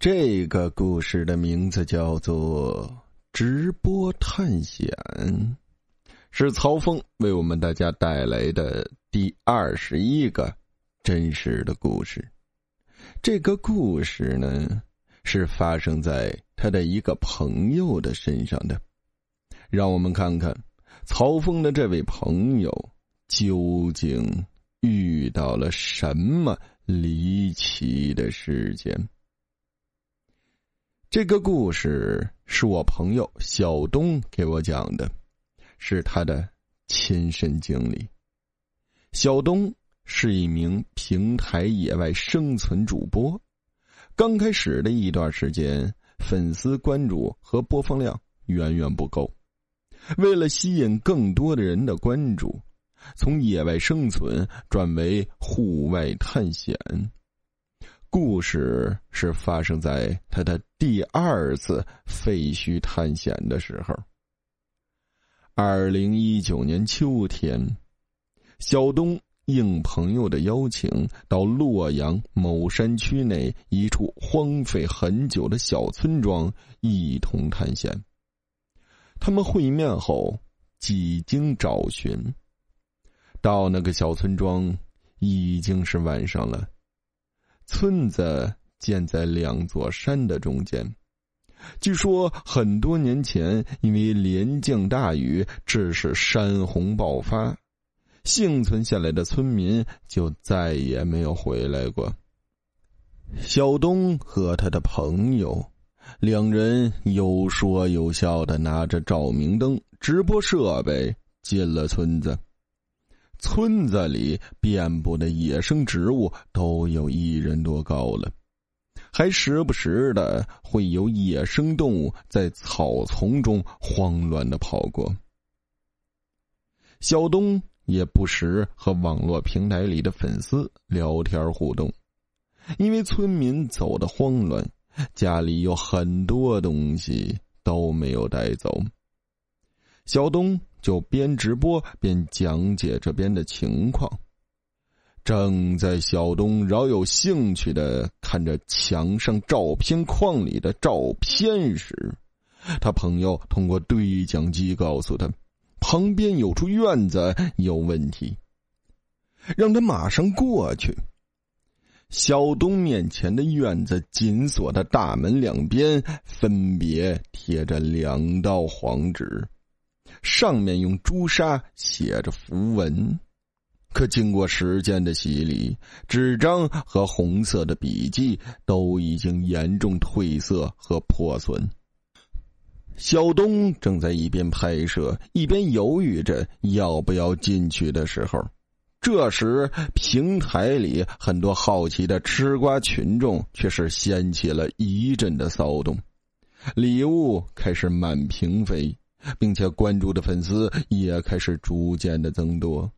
这个故事的名字叫做《直播探险》，是曹峰为我们大家带来的第二十一个真实的故事。这个故事呢，是发生在他的一个朋友的身上的。让我们看看曹峰的这位朋友究竟遇到了什么离奇的事件。这个故事是我朋友小东给我讲的，是他的亲身经历。小东是一名平台野外生存主播，刚开始的一段时间，粉丝关注和播放量远远不够。为了吸引更多的人的关注，从野外生存转为户外探险。故事是发生在他的第二次废墟探险的时候。二零一九年秋天，小东应朋友的邀请，到洛阳某山区内一处荒废很久的小村庄一同探险。他们会面后，几经找寻，到那个小村庄已经是晚上了。村子建在两座山的中间，据说很多年前因为连降大雨，致使山洪爆发，幸存下来的村民就再也没有回来过。小东和他的朋友，两人有说有笑的拿着照明灯、直播设备进了村子。村子里遍布的野生植物都有一人多高了，还时不时的会有野生动物在草丛中慌乱的跑过。小东也不时和网络平台里的粉丝聊天互动，因为村民走的慌乱，家里有很多东西都没有带走。小东。就边直播边讲解这边的情况。正在小东饶有兴趣的看着墙上照片框里的照片时，他朋友通过对讲机告诉他，旁边有处院子有问题，让他马上过去。小东面前的院子紧锁的大门两边分别贴着两道黄纸。上面用朱砂写着符文，可经过时间的洗礼，纸张和红色的笔记都已经严重褪色和破损。小东正在一边拍摄一边犹豫着要不要进去的时候，这时平台里很多好奇的吃瓜群众却是掀起了一阵的骚动，礼物开始满屏飞。并且关注的粉丝也开始逐渐的增多。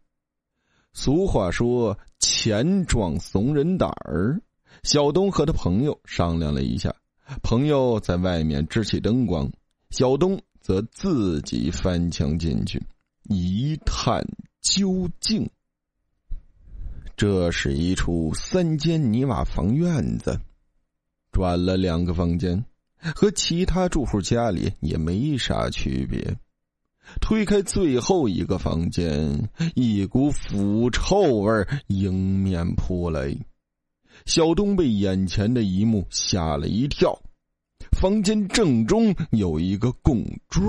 俗话说“钱壮怂人胆儿”，小东和他朋友商量了一下，朋友在外面支起灯光，小东则自己翻墙进去，一探究竟。这是一处三间泥瓦房院子，转了两个房间。和其他住户家里也没啥区别。推开最后一个房间，一股腐臭味迎面扑来。小东被眼前的一幕吓了一跳。房间正中有一个供桌，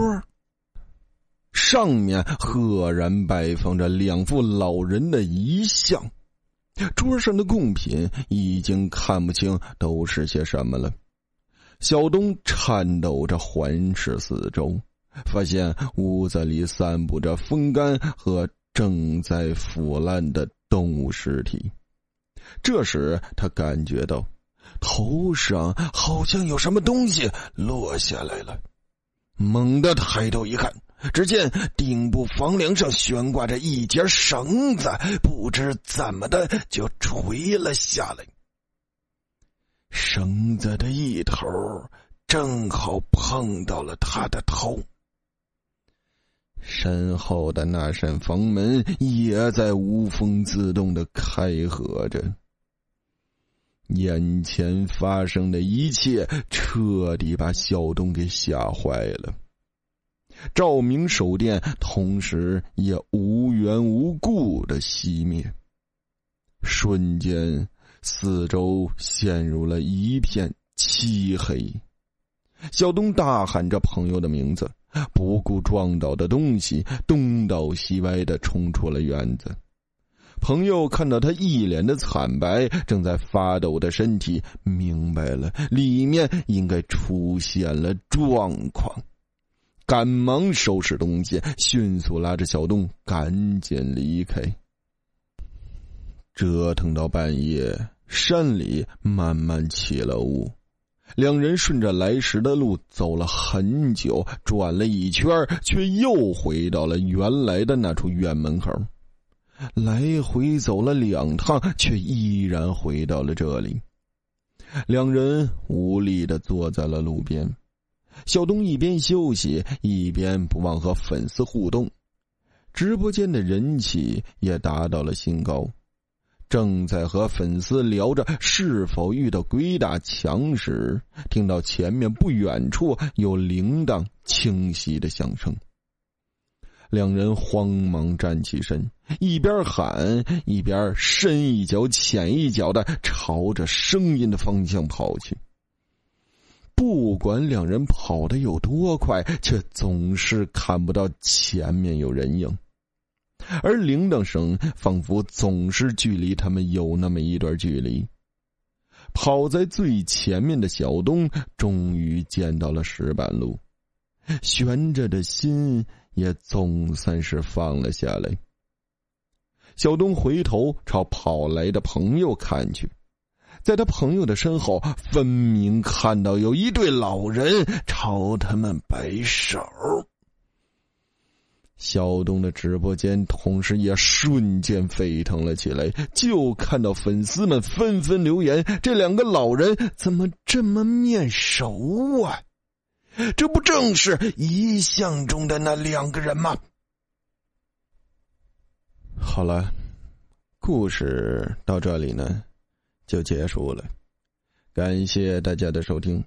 上面赫然摆放着两副老人的遗像。桌上的贡品已经看不清都是些什么了。小东颤抖着环视四周，发现屋子里散布着风干和正在腐烂的动物尸体。这时，他感觉到头上好像有什么东西落下来了，猛地抬头一看，只见顶部房梁上悬挂着一截绳子，不知怎么的就垂了下来。绳子的一头正好碰到了他的头，身后的那扇房门也在无风自动的开合着。眼前发生的一切彻底把小东给吓坏了。照明手电同时也无缘无故的熄灭，瞬间四周陷入了一片漆黑。小东大喊着朋友的名字，不顾撞倒的东西，东倒西歪的冲出了院子。朋友看到他一脸的惨白，正在发抖的身体，明白了里面应该出现了状况，赶忙收拾东西，迅速拉着小东赶紧离开。折腾到半夜，山里慢慢起了雾。两人顺着来时的路走了很久，转了一圈，却又回到了原来的那处院门口。来回走了两趟，却依然回到了这里。两人无力的坐在了路边。小东一边休息，一边不忘和粉丝互动，直播间的人气也达到了新高。正在和粉丝聊着是否遇到鬼打墙时，听到前面不远处有铃铛清晰的响声。两人慌忙站起身，一边喊一边深一脚浅一脚的朝着声音的方向跑去。不管两人跑的有多快，却总是看不到前面有人影。而铃铛声仿佛总是距离他们有那么一段距离。跑在最前面的小东终于见到了石板路，悬着的心也总算是放了下来。小东回头朝跑来的朋友看去，在他朋友的身后，分明看到有一对老人朝他们摆手。小东的直播间同时也瞬间沸腾了起来，就看到粉丝们纷纷留言：“这两个老人怎么这么面熟啊？这不正是遗像中的那两个人吗？”好了，故事到这里呢，就结束了。感谢大家的收听。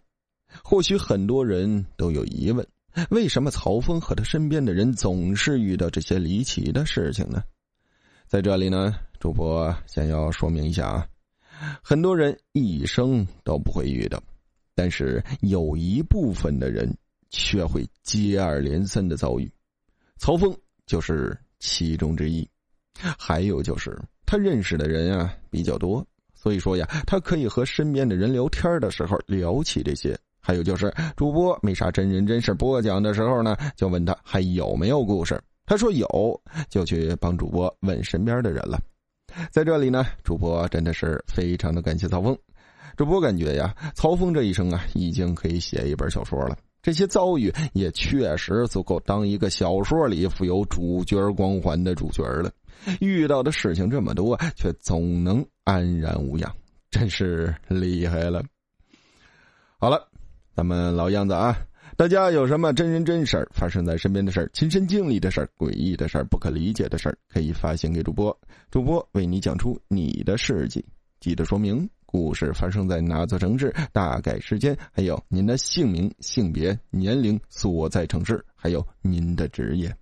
或许很多人都有疑问。为什么曹峰和他身边的人总是遇到这些离奇的事情呢？在这里呢，主播想要说明一下啊，很多人一生都不会遇到，但是有一部分的人却会接二连三的遭遇，曹峰就是其中之一。还有就是他认识的人啊比较多，所以说呀，他可以和身边的人聊天的时候聊起这些。还有就是，主播没啥真人真事播讲的时候呢，就问他还有没有故事。他说有，就去帮主播问身边的人了。在这里呢，主播真的是非常的感谢曹峰。主播感觉呀，曹峰这一生啊，已经可以写一本小说了。这些遭遇也确实足够当一个小说里富有主角光环的主角了。遇到的事情这么多，却总能安然无恙，真是厉害了。好了。咱们老样子啊，大家有什么真人真事儿发生在身边的事儿、亲身经历的事儿、诡异的事儿、不可理解的事儿，可以发信给主播，主播为你讲出你的事迹。记得说明故事发生在哪座城市、大概时间，还有您的姓名、性别、年龄、所在城市，还有您的职业。